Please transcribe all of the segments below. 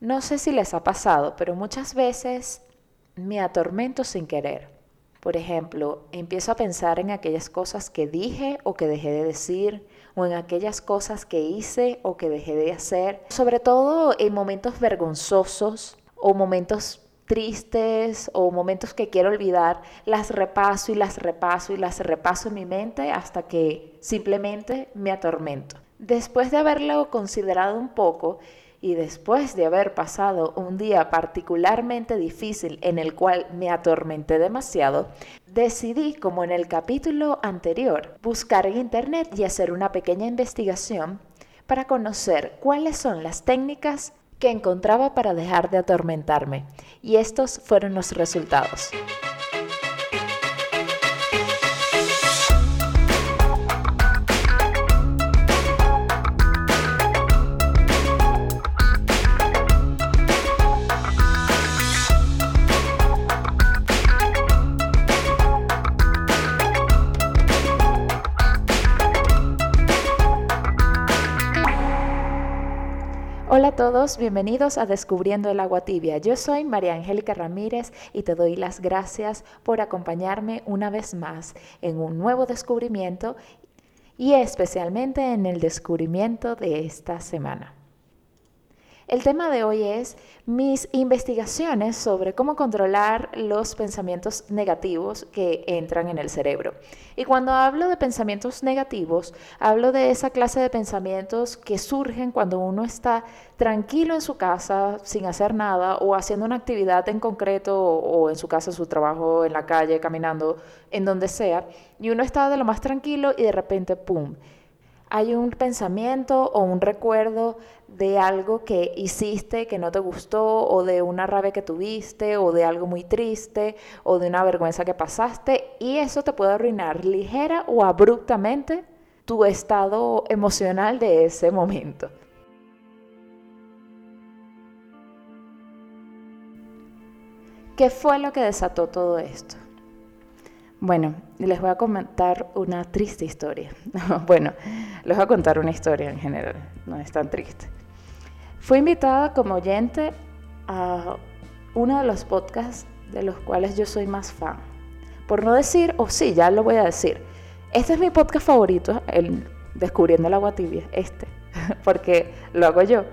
No sé si les ha pasado, pero muchas veces me atormento sin querer. Por ejemplo, empiezo a pensar en aquellas cosas que dije o que dejé de decir, o en aquellas cosas que hice o que dejé de hacer, sobre todo en momentos vergonzosos o momentos tristes o momentos que quiero olvidar, las repaso y las repaso y las repaso en mi mente hasta que simplemente me atormento. Después de haberlo considerado un poco, y después de haber pasado un día particularmente difícil en el cual me atormenté demasiado, decidí, como en el capítulo anterior, buscar en internet y hacer una pequeña investigación para conocer cuáles son las técnicas que encontraba para dejar de atormentarme. Y estos fueron los resultados. Todos, bienvenidos a Descubriendo el agua tibia. Yo soy María Angélica Ramírez y te doy las gracias por acompañarme una vez más en un nuevo descubrimiento y especialmente en el descubrimiento de esta semana. El tema de hoy es mis investigaciones sobre cómo controlar los pensamientos negativos que entran en el cerebro. Y cuando hablo de pensamientos negativos, hablo de esa clase de pensamientos que surgen cuando uno está tranquilo en su casa, sin hacer nada, o haciendo una actividad en concreto, o en su casa, su trabajo, en la calle, caminando, en donde sea, y uno está de lo más tranquilo y de repente, ¡pum! Hay un pensamiento o un recuerdo de algo que hiciste que no te gustó o de una rabia que tuviste o de algo muy triste o de una vergüenza que pasaste y eso te puede arruinar ligera o abruptamente tu estado emocional de ese momento. ¿Qué fue lo que desató todo esto? Bueno, les voy a comentar una triste historia. bueno, les voy a contar una historia en general, no es tan triste. Fui invitada como oyente a uno de los podcasts de los cuales yo soy más fan. Por no decir, o sí, ya lo voy a decir. Este es mi podcast favorito, el Descubriendo el agua tibia, este, porque lo hago yo.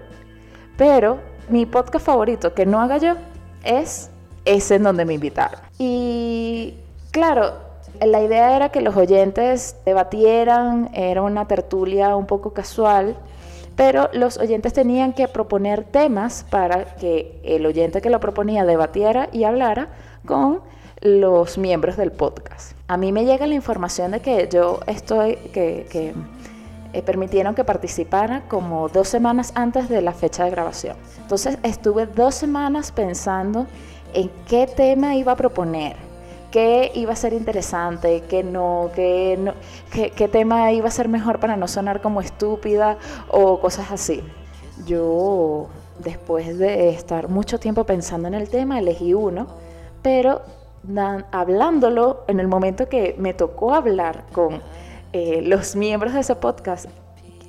Pero mi podcast favorito que no haga yo es ese en donde me invitaron. Y Claro, la idea era que los oyentes debatieran, era una tertulia un poco casual, pero los oyentes tenían que proponer temas para que el oyente que lo proponía debatiera y hablara con los miembros del podcast. A mí me llega la información de que yo estoy, que, que eh, permitieron que participara como dos semanas antes de la fecha de grabación. Entonces estuve dos semanas pensando en qué tema iba a proponer qué iba a ser interesante, qué no, qué, no qué, tema iba a ser mejor para no sonar como estúpida o cosas así. Yo, después de estar mucho tiempo pensando en el tema, elegí uno, pero hablándolo en el momento que me tocó hablar con eh, los miembros de ese podcast,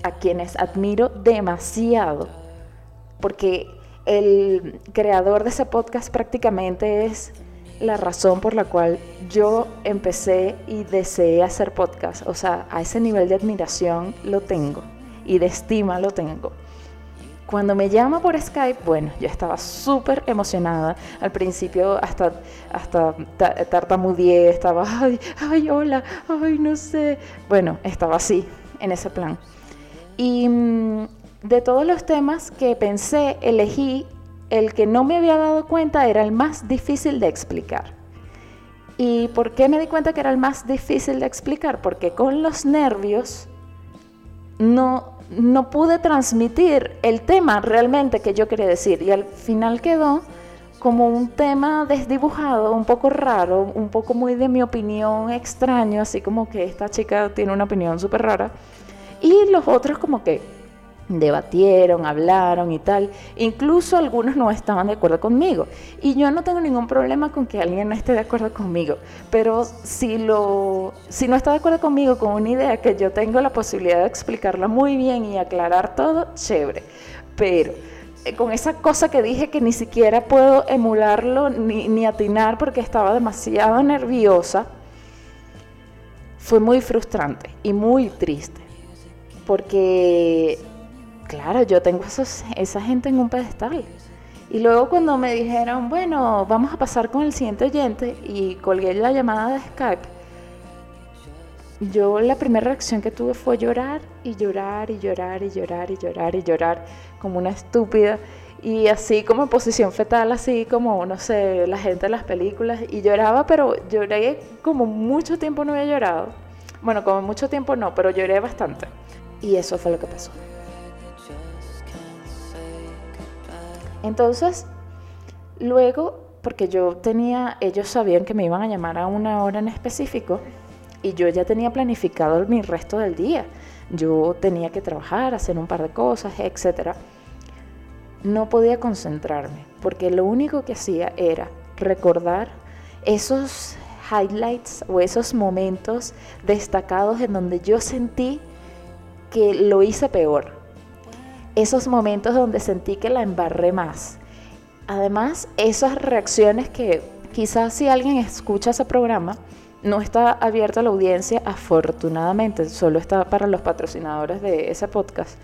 a quienes admiro demasiado, porque el creador de ese podcast prácticamente es la razón por la cual yo empecé y deseé hacer podcast. O sea, a ese nivel de admiración lo tengo y de estima lo tengo. Cuando me llama por Skype, bueno, yo estaba súper emocionada. Al principio hasta, hasta tartamudeé, estaba, ay, ay, hola, ay, no sé. Bueno, estaba así, en ese plan. Y mm, de todos los temas que pensé, elegí el que no me había dado cuenta era el más difícil de explicar. ¿Y por qué me di cuenta que era el más difícil de explicar? Porque con los nervios no, no pude transmitir el tema realmente que yo quería decir y al final quedó como un tema desdibujado, un poco raro, un poco muy de mi opinión extraño, así como que esta chica tiene una opinión súper rara. Y los otros como que debatieron, hablaron y tal. Incluso algunos no estaban de acuerdo conmigo. Y yo no tengo ningún problema con que alguien no esté de acuerdo conmigo. Pero si, lo, si no está de acuerdo conmigo con una idea que yo tengo la posibilidad de explicarla muy bien y aclarar todo, chévere. Pero eh, con esa cosa que dije que ni siquiera puedo emularlo ni, ni atinar porque estaba demasiado nerviosa, fue muy frustrante y muy triste. Porque, claro, yo tengo esos, esa gente en un pedestal. Y luego cuando me dijeron, bueno, vamos a pasar con el siguiente oyente y colgué la llamada de Skype, yo la primera reacción que tuve fue llorar y llorar y llorar y llorar y llorar y llorar como una estúpida y así como en posición fetal, así como, no sé, la gente en las películas y lloraba, pero lloré como mucho tiempo no había llorado. Bueno, como mucho tiempo no, pero lloré bastante. Y eso fue lo que pasó. Entonces, luego, porque yo tenía, ellos sabían que me iban a llamar a una hora en específico, y yo ya tenía planificado mi resto del día. Yo tenía que trabajar, hacer un par de cosas, etc. No podía concentrarme porque lo único que hacía era recordar esos highlights o esos momentos destacados en donde yo sentí que lo hice peor. Esos momentos donde sentí que la embarré más. Además, esas reacciones que quizás si alguien escucha ese programa, no está abierta a la audiencia, afortunadamente, solo está para los patrocinadores de ese podcast.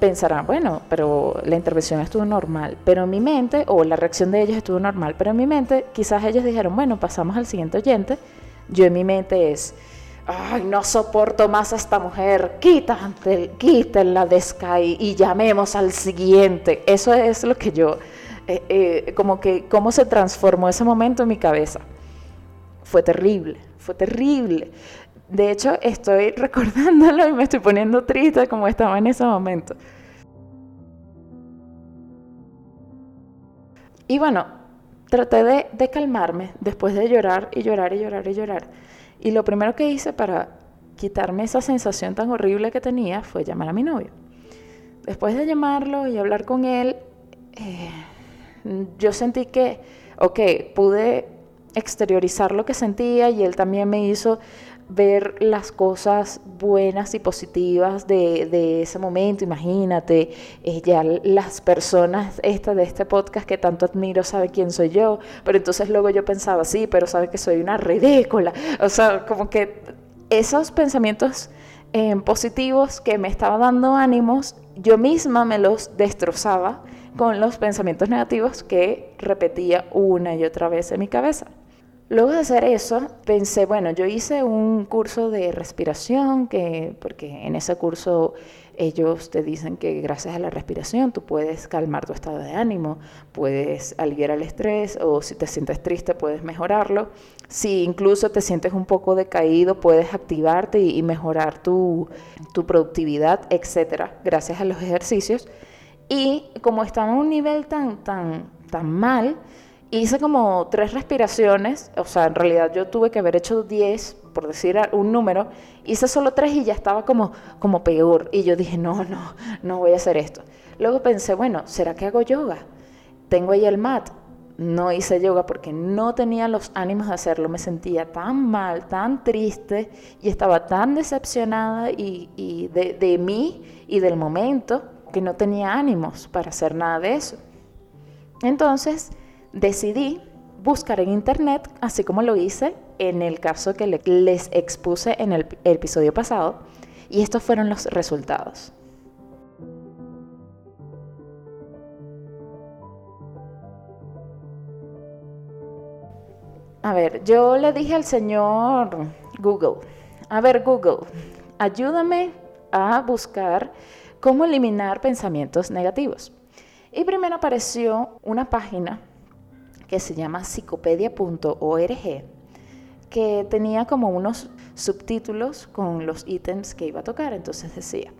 Pensarán, bueno, pero la intervención estuvo normal, pero en mi mente, o la reacción de ellos estuvo normal, pero en mi mente, quizás ellos dijeron, bueno, pasamos al siguiente oyente. Yo en mi mente es, no soporto más a esta mujer, quítenla de Sky y llamemos al siguiente. Eso es lo que yo, eh, eh, como que, cómo se transformó ese momento en mi cabeza fue terrible, fue terrible. De hecho, estoy recordándolo y me estoy poniendo triste como estaba en ese momento. Y bueno, traté de, calmarme después de llorar y llorar y llorar y llorar. Y lo primero que hice para quitarme esa sensación tan horrible que tenía fue llamar a mi novio. Después de llamarlo y hablar con él, eh, yo sentí que, ok, pude exteriorizar lo que sentía y él también me hizo ver las cosas buenas y positivas de, ese momento. Imagínate, eh, ya las personas esta de este podcast que tanto admiro sabe quién soy yo, pero entonces luego yo pensaba, sí, pero sabe que soy una ridícula. O sea, como que esos pensamientos eh, positivos que me estaban dando ánimos, yo misma me los destrozaba con los pensamientos negativos que repetía una y otra vez en mi cabeza. Luego de hacer eso, pensé, bueno, yo hice un curso de respiración, que, porque en ese curso ellos te dicen que gracias a la respiración tú puedes calmar tu estado de ánimo, puedes aliviar el estrés o si te sientes triste puedes mejorarlo. Si incluso te sientes un poco decaído, puedes activarte y, mejorar tu, tu productividad, etcétera, gracias a los ejercicios. Y como estaba a un nivel tan, tan, tan mal, hice como tres respiraciones, o sea, en realidad yo tuve que haber hecho diez, por decir un número, hice solo tres y ya estaba como, como peor. Y yo dije, no, no, no voy a hacer esto. Luego pensé, bueno, ¿será que hago yoga? Tengo ahí el mat. No hice yoga porque no tenía los ánimos de hacerlo. Me sentía tan mal, tan triste y estaba tan decepcionada y, de, de mí y del momento que no tenía ánimos para hacer nada de eso. Entonces, decidí buscar en internet, así como lo hice en el caso que les expuse en el episodio pasado, y estos fueron los resultados. A ver, yo le dije al señor Google, a ver Google, ayúdame a buscar cómo eliminar pensamientos negativos. Y primero apareció una página que se llama psicopedia.org, que tenía como unos subtítulos con los ítems que iba a tocar. Entonces decía,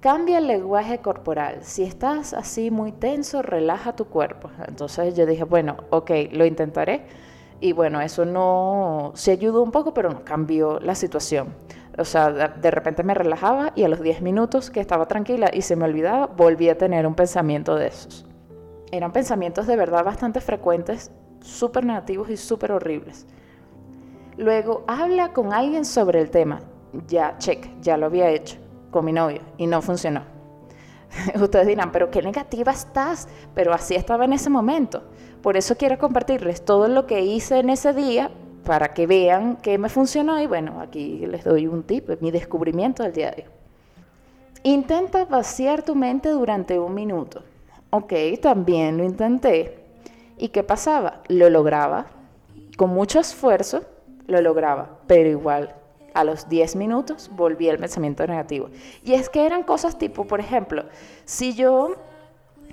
cambia el lenguaje corporal. Si estás así muy tenso, relaja tu cuerpo. Entonces yo dije, bueno, ok, lo intentaré. Y bueno, eso no se ayudó un poco, pero no cambió la situación. O sea, de repente me relajaba y a los 10 minutos que estaba tranquila y se me olvidaba, volví a tener un pensamiento de esos eran pensamientos de verdad bastante frecuentes, súper negativos y súper horribles. Luego, habla con alguien sobre el tema. Ya, check, ya lo había hecho con mi novio y no funcionó. Ustedes dirán, pero qué negativa estás, pero así estaba en ese momento. Por eso quiero compartirles todo lo que hice en ese día para que vean que me funcionó y bueno, aquí les doy un tip, mi descubrimiento del diario. Intenta vaciar tu mente durante un minuto. Ok, también lo intenté. ¿Y qué pasaba? Lo lograba. Con mucho esfuerzo lo lograba, pero igual a los 10 minutos volví al pensamiento negativo. Y es que eran cosas tipo, por ejemplo, si yo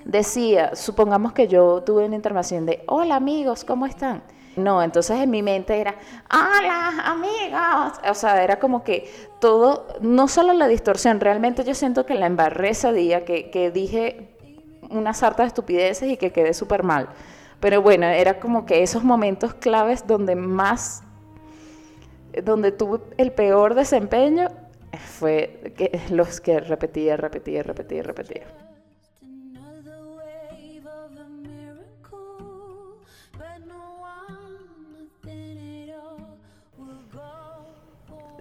decía, supongamos que yo tuve una intervención de, hola amigos, ¿cómo están? No, entonces en mi mente era, hola amigos. O sea, era como que todo, no solo la distorsión, realmente yo siento que la embarré ese día, que, que dije una sarta de estupideces y que quedé súper mal. Pero bueno, era como que esos momentos claves donde más donde tuve el peor desempeño fue que los que repetía, repetía, repetía, repetía.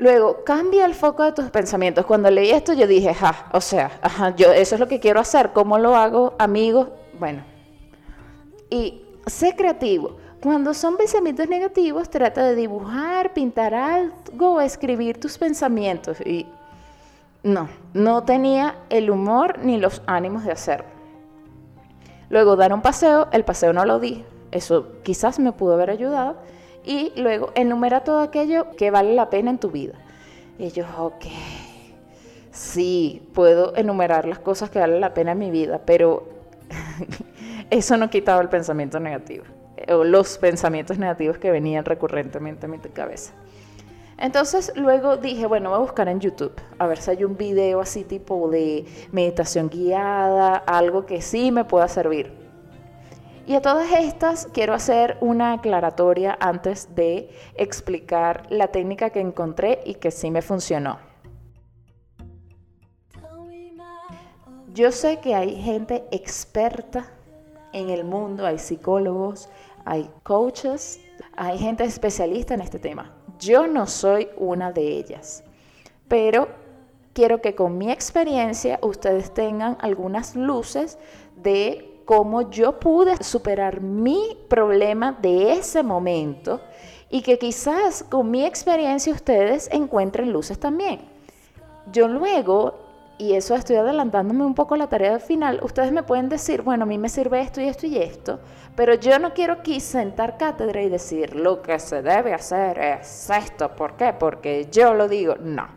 Luego, cambia el foco de tus pensamientos. Cuando leí esto, yo dije, ja, o sea, ajá, yo eso es lo que quiero hacer. ¿Cómo lo hago, amigos? Bueno. Y sé creativo. Cuando son pensamientos negativos, trata de dibujar, pintar algo escribir tus pensamientos. Y no, no tenía el humor ni los ánimos de hacerlo. Luego dar un paseo, el paseo no lo di, eso quizás me pudo haber ayudado. Y luego enumera todo aquello que vale la pena en tu vida. Y yo, ok, sí, puedo enumerar las cosas que valen la pena en mi vida, pero eso no quitaba el pensamiento negativo o los pensamientos negativos que venían recurrentemente a mi cabeza. Entonces luego dije, bueno, voy a buscar en YouTube, a ver si hay un video así tipo de meditación guiada, algo que sí me pueda servir. Y a todas estas quiero hacer una aclaratoria antes de explicar la técnica que encontré y que sí me funcionó. Yo sé que hay gente experta en el mundo, hay psicólogos, hay coaches, hay gente especialista en este tema. Yo no soy una de ellas, pero quiero que con mi experiencia ustedes tengan algunas luces de cómo yo pude superar mi problema de ese momento y que quizás con mi experiencia ustedes encuentren luces también. Yo luego y eso estoy adelantándome un poco la tarea final, ustedes me pueden decir, bueno, a mí me sirve esto y esto y esto, pero yo no quiero aquí sentar cátedra y decir, lo que se debe hacer es esto. ¿Por qué? Porque yo lo digo. No.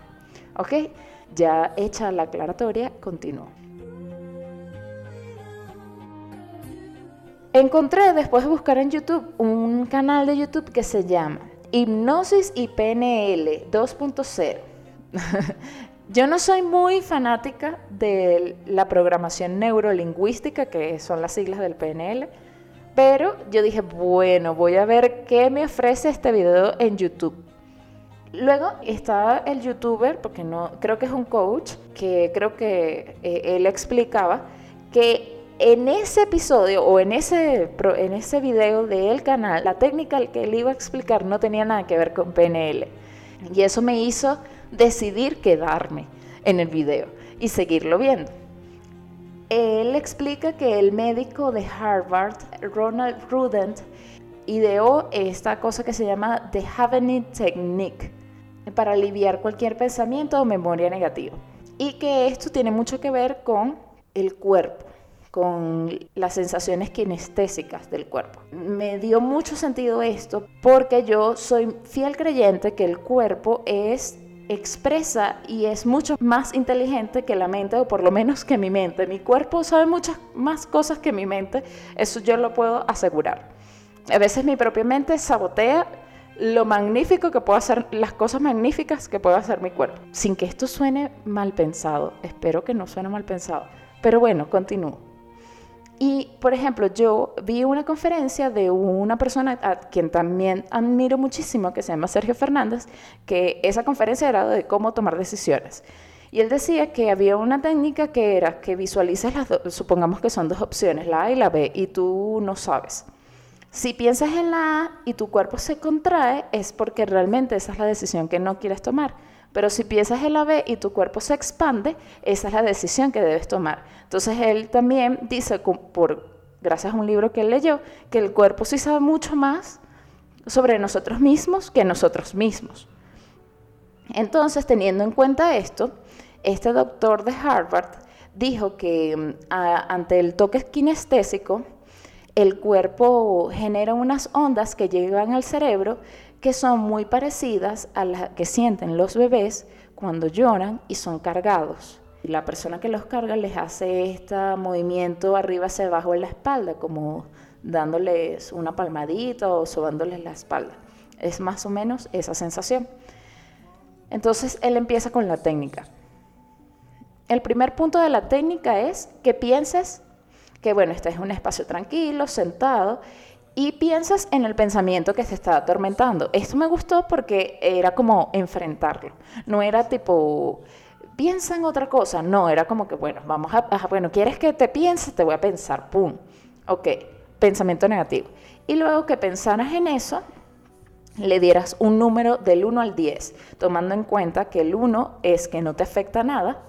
¿Ok? Ya hecha la aclaratoria, continúo. Encontré después de buscar en YouTube un canal de YouTube que se llama Hipnosis y PNL 2.0. Yo no soy muy fanática de la programación neurolingüística, que son las siglas del PNL, pero yo dije, bueno, voy a ver qué me ofrece este video en YouTube. Luego está el youtuber, porque no creo que es un coach, que creo que eh, él explicaba que en ese episodio o en ese, en ese video del canal, la técnica que él iba a explicar no tenía nada que ver con PNL. Y eso me hizo decidir quedarme en el video y seguirlo viendo. Él explica que el médico de Harvard, Ronald Rudent, ideó esta cosa que se llama The Havening Technique para aliviar cualquier pensamiento o memoria negativa. Y que esto tiene mucho que ver con el cuerpo, con las sensaciones kinestésicas del cuerpo. Me dio mucho sentido esto porque yo soy fiel creyente que el cuerpo es expresa y es mucho más inteligente que la mente, o por lo menos que mi mente. Mi cuerpo sabe muchas más cosas que mi mente, eso yo lo puedo asegurar. A veces mi propia mente sabotea lo magnífico que puedo hacer, las cosas magníficas que puede hacer mi cuerpo, sin que esto suene mal pensado. Espero que no suene mal pensado. Pero bueno, continúo. Y, por ejemplo, yo vi una conferencia de una persona a quien también admiro muchísimo, que se llama Sergio Fernández, que esa conferencia era de cómo tomar decisiones. Y él decía que había una técnica que era que visualices las dos, supongamos que son dos opciones, la A y la B, y tú no sabes. Si piensas en la A y tu cuerpo se contrae, es porque realmente esa es la decisión que no quieres tomar. Pero si piensas en la B y tu cuerpo se expande, esa es la decisión que debes tomar. Entonces él también dice, por, gracias a un libro que él leyó, que el cuerpo sí sabe mucho más sobre nosotros mismos que nosotros mismos. Entonces, teniendo en cuenta esto, este doctor de Harvard dijo que mm, ante el toque kinestésico, el cuerpo genera unas ondas que llegan al cerebro que son muy parecidas a las que sienten los bebés cuando lloran y son cargados. La persona que los carga les hace este movimiento arriba hacia abajo en la espalda, como dándoles una palmadita o sobándoles la espalda. Es más o menos esa sensación. Entonces él empieza con la técnica. El primer punto de la técnica es que pienses que, bueno, este es un espacio tranquilo, sentado, y piensas en el pensamiento que se está atormentando. Esto me gustó porque era como enfrentarlo. No era tipo, piensa en otra cosa. No, era como que, bueno, vamos a, bueno, ¿quieres que te pienses? Te voy a pensar, pum. Ok, pensamiento negativo. Y luego que pensaras en eso, le dieras un número del 1 al 10, tomando en cuenta que el 1 es que no te afecta nada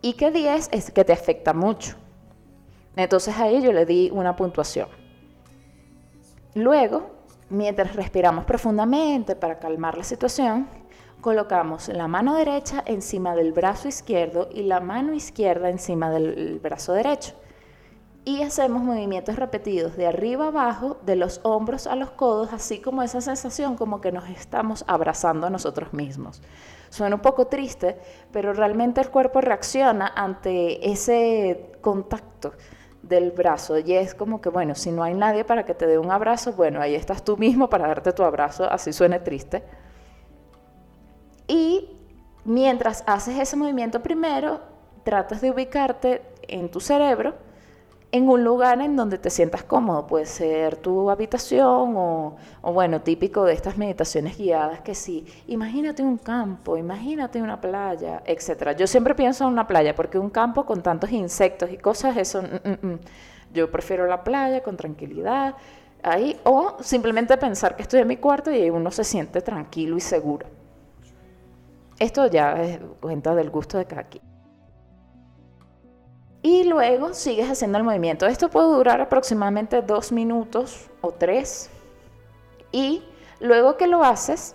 y que 10 es que te afecta mucho. Entonces a ello le di una puntuación. Luego, mientras respiramos profundamente para calmar la situación, colocamos la mano derecha encima del brazo izquierdo y la mano izquierda encima del brazo derecho. Y hacemos movimientos repetidos de arriba abajo, de los hombros a los codos, así como esa sensación como que nos estamos abrazando a nosotros mismos. Suena un poco triste, pero realmente el cuerpo reacciona ante ese contacto del brazo. Y es como que, bueno, si no hay nadie para que te dé un abrazo, bueno, ahí estás tú mismo para darte tu abrazo, así suene triste. Y mientras haces ese movimiento primero, tratas de ubicarte en tu cerebro en un lugar en donde te sientas cómodo. Puede ser tu habitación o, bueno, típico de estas meditaciones guiadas que sí, imagínate un campo, imagínate una playa, etc. Yo siempre pienso en una playa porque un campo con tantos insectos y cosas, eso, mm, mm, mm. yo prefiero la playa con tranquilidad. Ahí, o simplemente pensar que estoy en mi cuarto y uno se siente tranquilo y seguro. Esto ya es cuenta del gusto de cada quien y luego sigues haciendo el movimiento. Esto puede durar aproximadamente dos minutos o tres. Y luego que lo haces,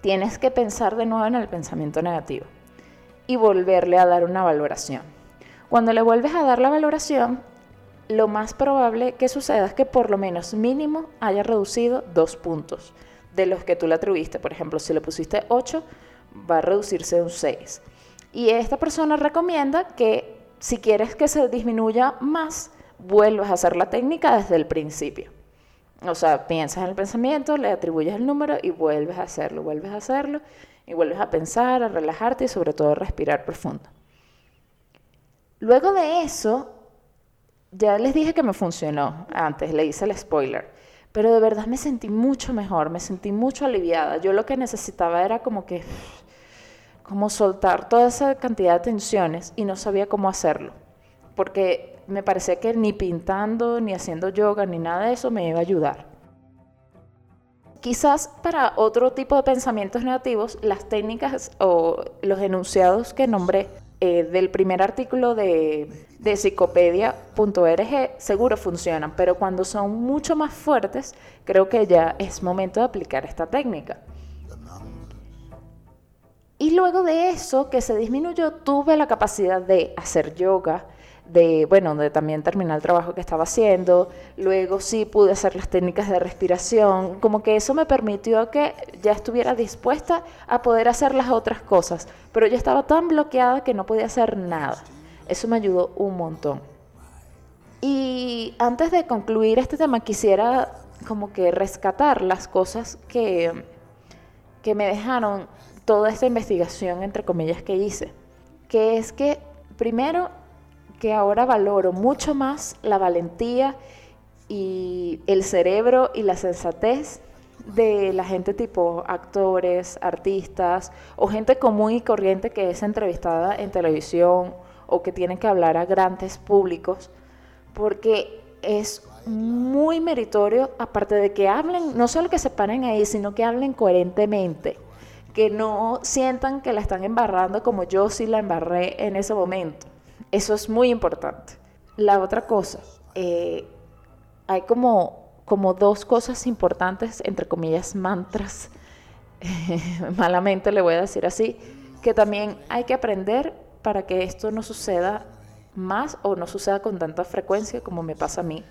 tienes que pensar de nuevo en el pensamiento negativo y volverle a dar una valoración. Cuando le vuelves a dar la valoración, lo más probable que suceda es que por lo menos mínimo haya reducido dos puntos de los que tú le atribuiste. Por ejemplo, si le pusiste 8, va a reducirse un 6. Y esta persona recomienda que si quieres que se disminuya más, vuelves a hacer la técnica desde el principio. O sea, piensas en el pensamiento, le atribuyes el número y vuelves a hacerlo, vuelves a hacerlo y vuelves a pensar, a relajarte y sobre todo a respirar profundo. Luego de eso, ya les dije que me funcionó, antes le hice el spoiler, pero de verdad me sentí mucho mejor, me sentí mucho aliviada. Yo lo que necesitaba era como que como soltar toda esa cantidad de tensiones y no sabía cómo hacerlo, porque me parecía que ni pintando, ni haciendo yoga, ni nada de eso me iba a ayudar. Quizás para otro tipo de pensamientos negativos, las técnicas o los enunciados que nombré eh, del primer artículo de, de psicopedia.org seguro funcionan, pero cuando son mucho más fuertes, creo que ya es momento de aplicar esta técnica. Y luego de eso, que se disminuyó, tuve la capacidad de hacer yoga, de, bueno, de también terminar el trabajo que estaba haciendo. Luego sí pude hacer las técnicas de respiración. Como que eso me permitió que ya estuviera dispuesta a poder hacer las otras cosas. Pero yo estaba tan bloqueada que no podía hacer nada. Eso me ayudó un montón. Y antes de concluir este tema, quisiera como que rescatar las cosas que, que me dejaron toda esta investigación, entre comillas, que hice, que es que, primero, que ahora valoro mucho más la valentía y el cerebro y la sensatez de la gente tipo actores, artistas o gente común y corriente que es entrevistada en televisión o que tiene que hablar a grandes públicos, porque es muy meritorio, aparte de que hablen, no solo que se paren ahí, sino que hablen coherentemente que no sientan que la están embarrando como yo sí la embarré en ese momento. Eso es muy importante. La otra cosa, eh, hay como, como dos cosas importantes, entre comillas, mantras, malamente le voy a decir así, que también hay que aprender para que esto no suceda más o no suceda con tanta frecuencia como me pasa a mí.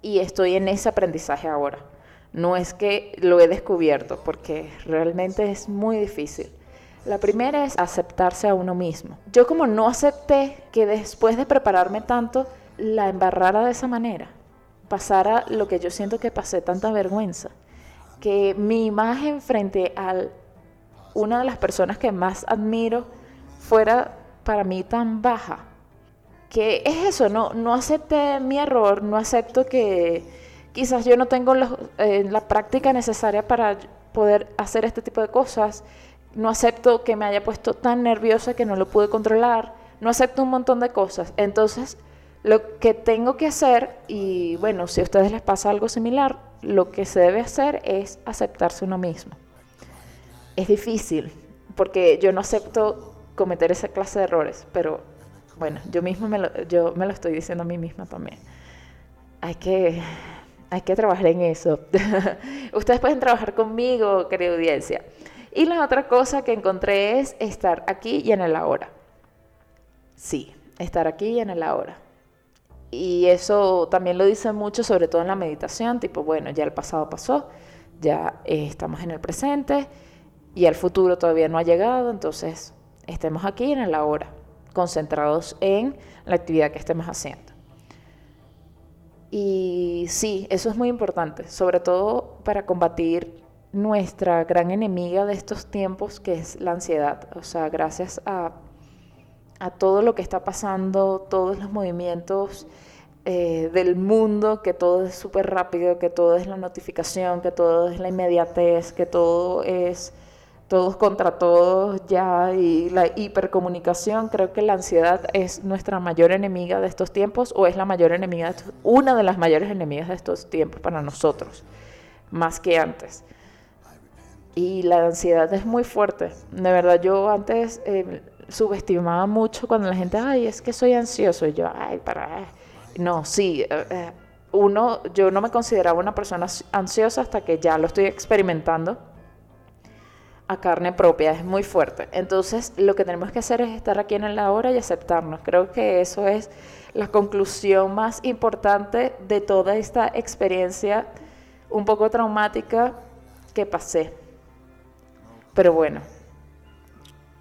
Y estoy en ese aprendizaje ahora. No es que lo he descubierto, porque realmente es muy difícil. La primera es aceptarse a uno mismo. Yo como no acepté que después de prepararme tanto, la embarrara de esa manera, pasara lo que yo siento que pasé, tanta vergüenza, que mi imagen frente a una de las personas que más admiro fuera para mí tan baja, que es eso, no, no acepté mi error, no acepto que quizás yo no tengo eh, la práctica necesaria para poder hacer este tipo de cosas, no acepto que me haya puesto tan nerviosa que no lo pude controlar, no acepto un montón de cosas. Entonces, lo que tengo que hacer, y bueno, si a ustedes les pasa algo similar, lo que se debe hacer es aceptarse uno mismo. Es difícil, porque yo no acepto cometer esa clase de errores, pero bueno, yo mismo me lo, yo me lo estoy diciendo a mí misma también. Hay que, hay que trabajar en eso. Ustedes pueden trabajar conmigo, querida audiencia. Y la otra cosa que encontré es estar aquí y en el ahora. Sí, estar aquí y en el ahora. Y eso también lo dice mucho, sobre todo en la meditación, tipo, bueno, ya el pasado pasó, ya eh, estamos en el presente y el futuro todavía no ha llegado, entonces estemos aquí en el ahora concentrados en la actividad que estemos haciendo. Y sí, eso es muy importante, sobre todo para combatir nuestra gran enemiga de estos tiempos, que es la ansiedad. O sea, gracias a, a todo lo que está pasando, todos los movimientos eh, del mundo, que todo es súper rápido, que todo es la notificación, que todo es la inmediatez, que todo es todos contra todos ya y la hipercomunicación, creo que la ansiedad es nuestra mayor enemiga de estos tiempos o es la mayor enemiga, de una de las mayores enemigas de estos tiempos para nosotros, más que antes. Y la ansiedad es muy fuerte. De verdad, yo antes eh, subestimaba mucho cuando la gente, ay, es que soy ansioso. Y yo, ay, para. No, sí. Eh, eh, uno, yo no me consideraba una persona ansiosa hasta que ya lo estoy experimentando a carne propia, es muy fuerte. Entonces, lo que tenemos que hacer es estar aquí en la hora y aceptarnos. Creo que eso es la conclusión más importante de toda esta experiencia un poco traumática que pasé. Pero bueno,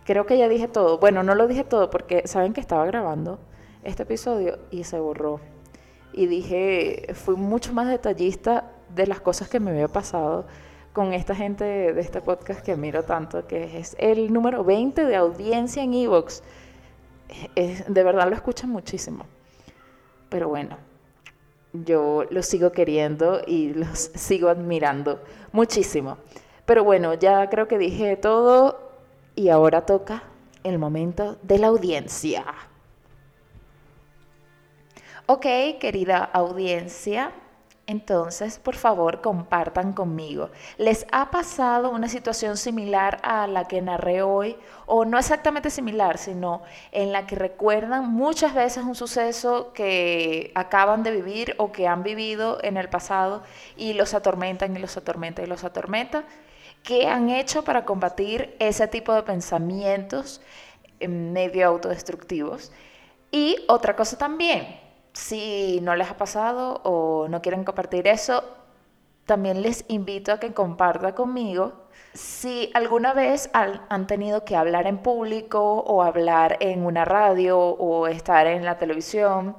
creo que ya dije todo. Bueno, no lo dije todo porque saben que estaba grabando este episodio y se borró. Y dije, fui mucho más detallista de las cosas que me había pasado con esta gente de, este podcast que miro tanto, que es el número 20 de audiencia en Evox. de verdad lo escuchan muchísimo. Pero bueno, yo los sigo queriendo y los sigo admirando muchísimo. Pero bueno, ya creo que dije todo y ahora toca el momento de la audiencia. Ok, querida audiencia, entonces, por favor, compartan conmigo. ¿Les ha pasado una situación similar a la que narré hoy? O no exactamente similar, sino en la que recuerdan muchas veces un suceso que acaban de vivir o que han vivido en el pasado y los atormentan y los atormentan y los atormentan? ¿Qué han hecho para combatir ese tipo de pensamientos eh, medio autodestructivos? Y otra cosa también, si no les ha pasado o no quieren compartir eso, también les invito a que compartan conmigo si alguna vez han tenido que hablar en público o hablar en una radio o estar en la televisión,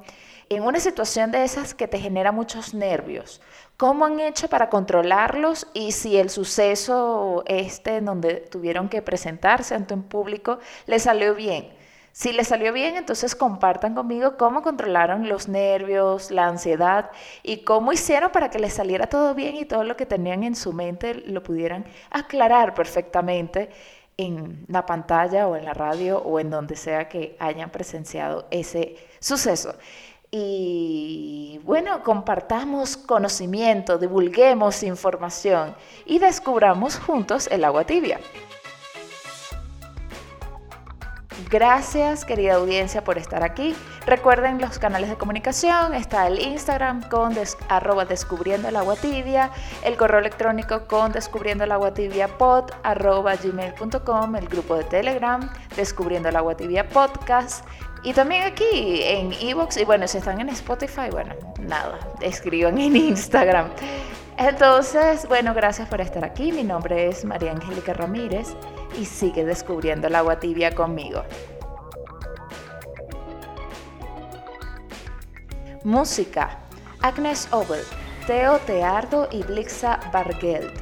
en una situación de esas que te genera muchos nervios. ¿Cómo han hecho para controlarlos y si el suceso este en donde tuvieron que presentarse ante un público les salió bien? Si les salió bien, entonces compartan conmigo cómo controlaron los nervios, la ansiedad y cómo hicieron para que les saliera todo bien y todo lo que tenían en su mente lo pudieran aclarar perfectamente en la pantalla o en la radio o en donde sea que hayan presenciado ese suceso. Y bueno, compartamos conocimiento, divulguemos información y descubramos juntos el agua tibia. Gracias, querida audiencia, por estar aquí. Recuerden los canales de comunicación. Está el Instagram con arroba descubriendo el agua tibia, el correo electrónico con descubriendo el agua tibia pod arroba gmail.com, el grupo de Telegram descubriendo el agua tibia podcast. Y también aquí en Evox, y bueno, si están en Spotify, bueno, nada, escriban en Instagram. Entonces, bueno, gracias por estar aquí. Mi nombre es María Angélica Ramírez y sigue descubriendo el agua tibia conmigo. Música. Agnes Obel, Theo Teardo y Blixa Bargeld.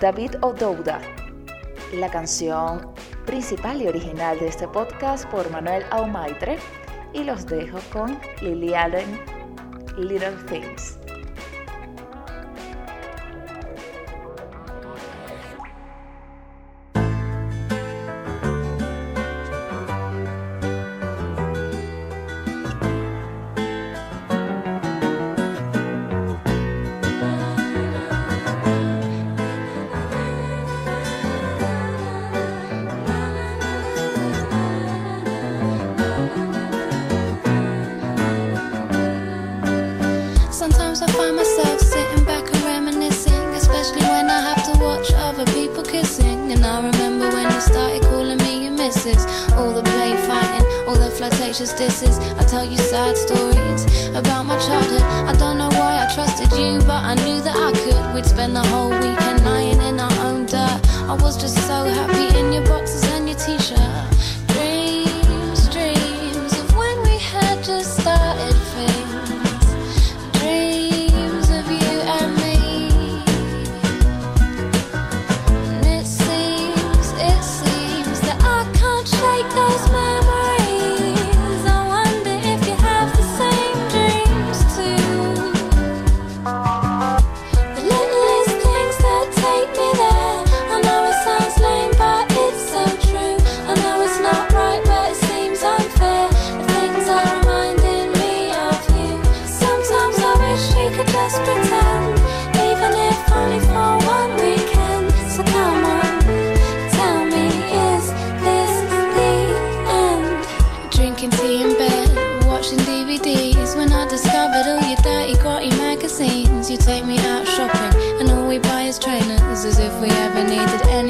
David O'Douda. La canción principal y original de este podcast por Manuel Aumaitre. Y los dejo con Lily Allen, Little Things. kisses, all the play fighting, all the flirtatious disses. I tell you sad stories about my childhood. I don't know why I trusted you, but I knew that I could. We'd spend the whole weekend lying in our own dirt. I was just so happy in your boxes and your t-shirt.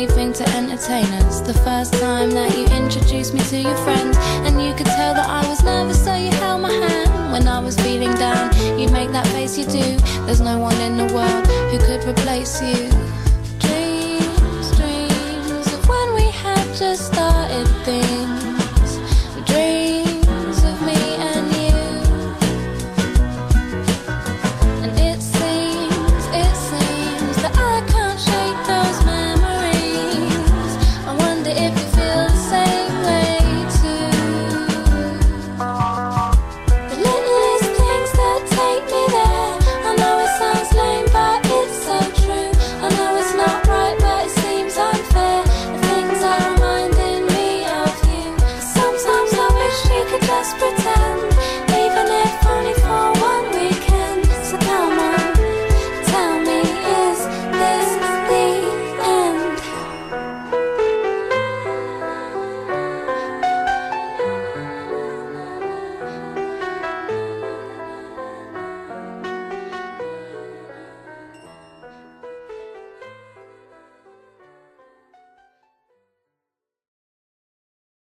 anything to entertain us. The first time that you introduced me to your friends, and you could tell that I was nervous, so you held my hand. When I was feeling down, you'd make that face you do. There's no one in the world who could replace you. Dreams, dreams of when we had just started things.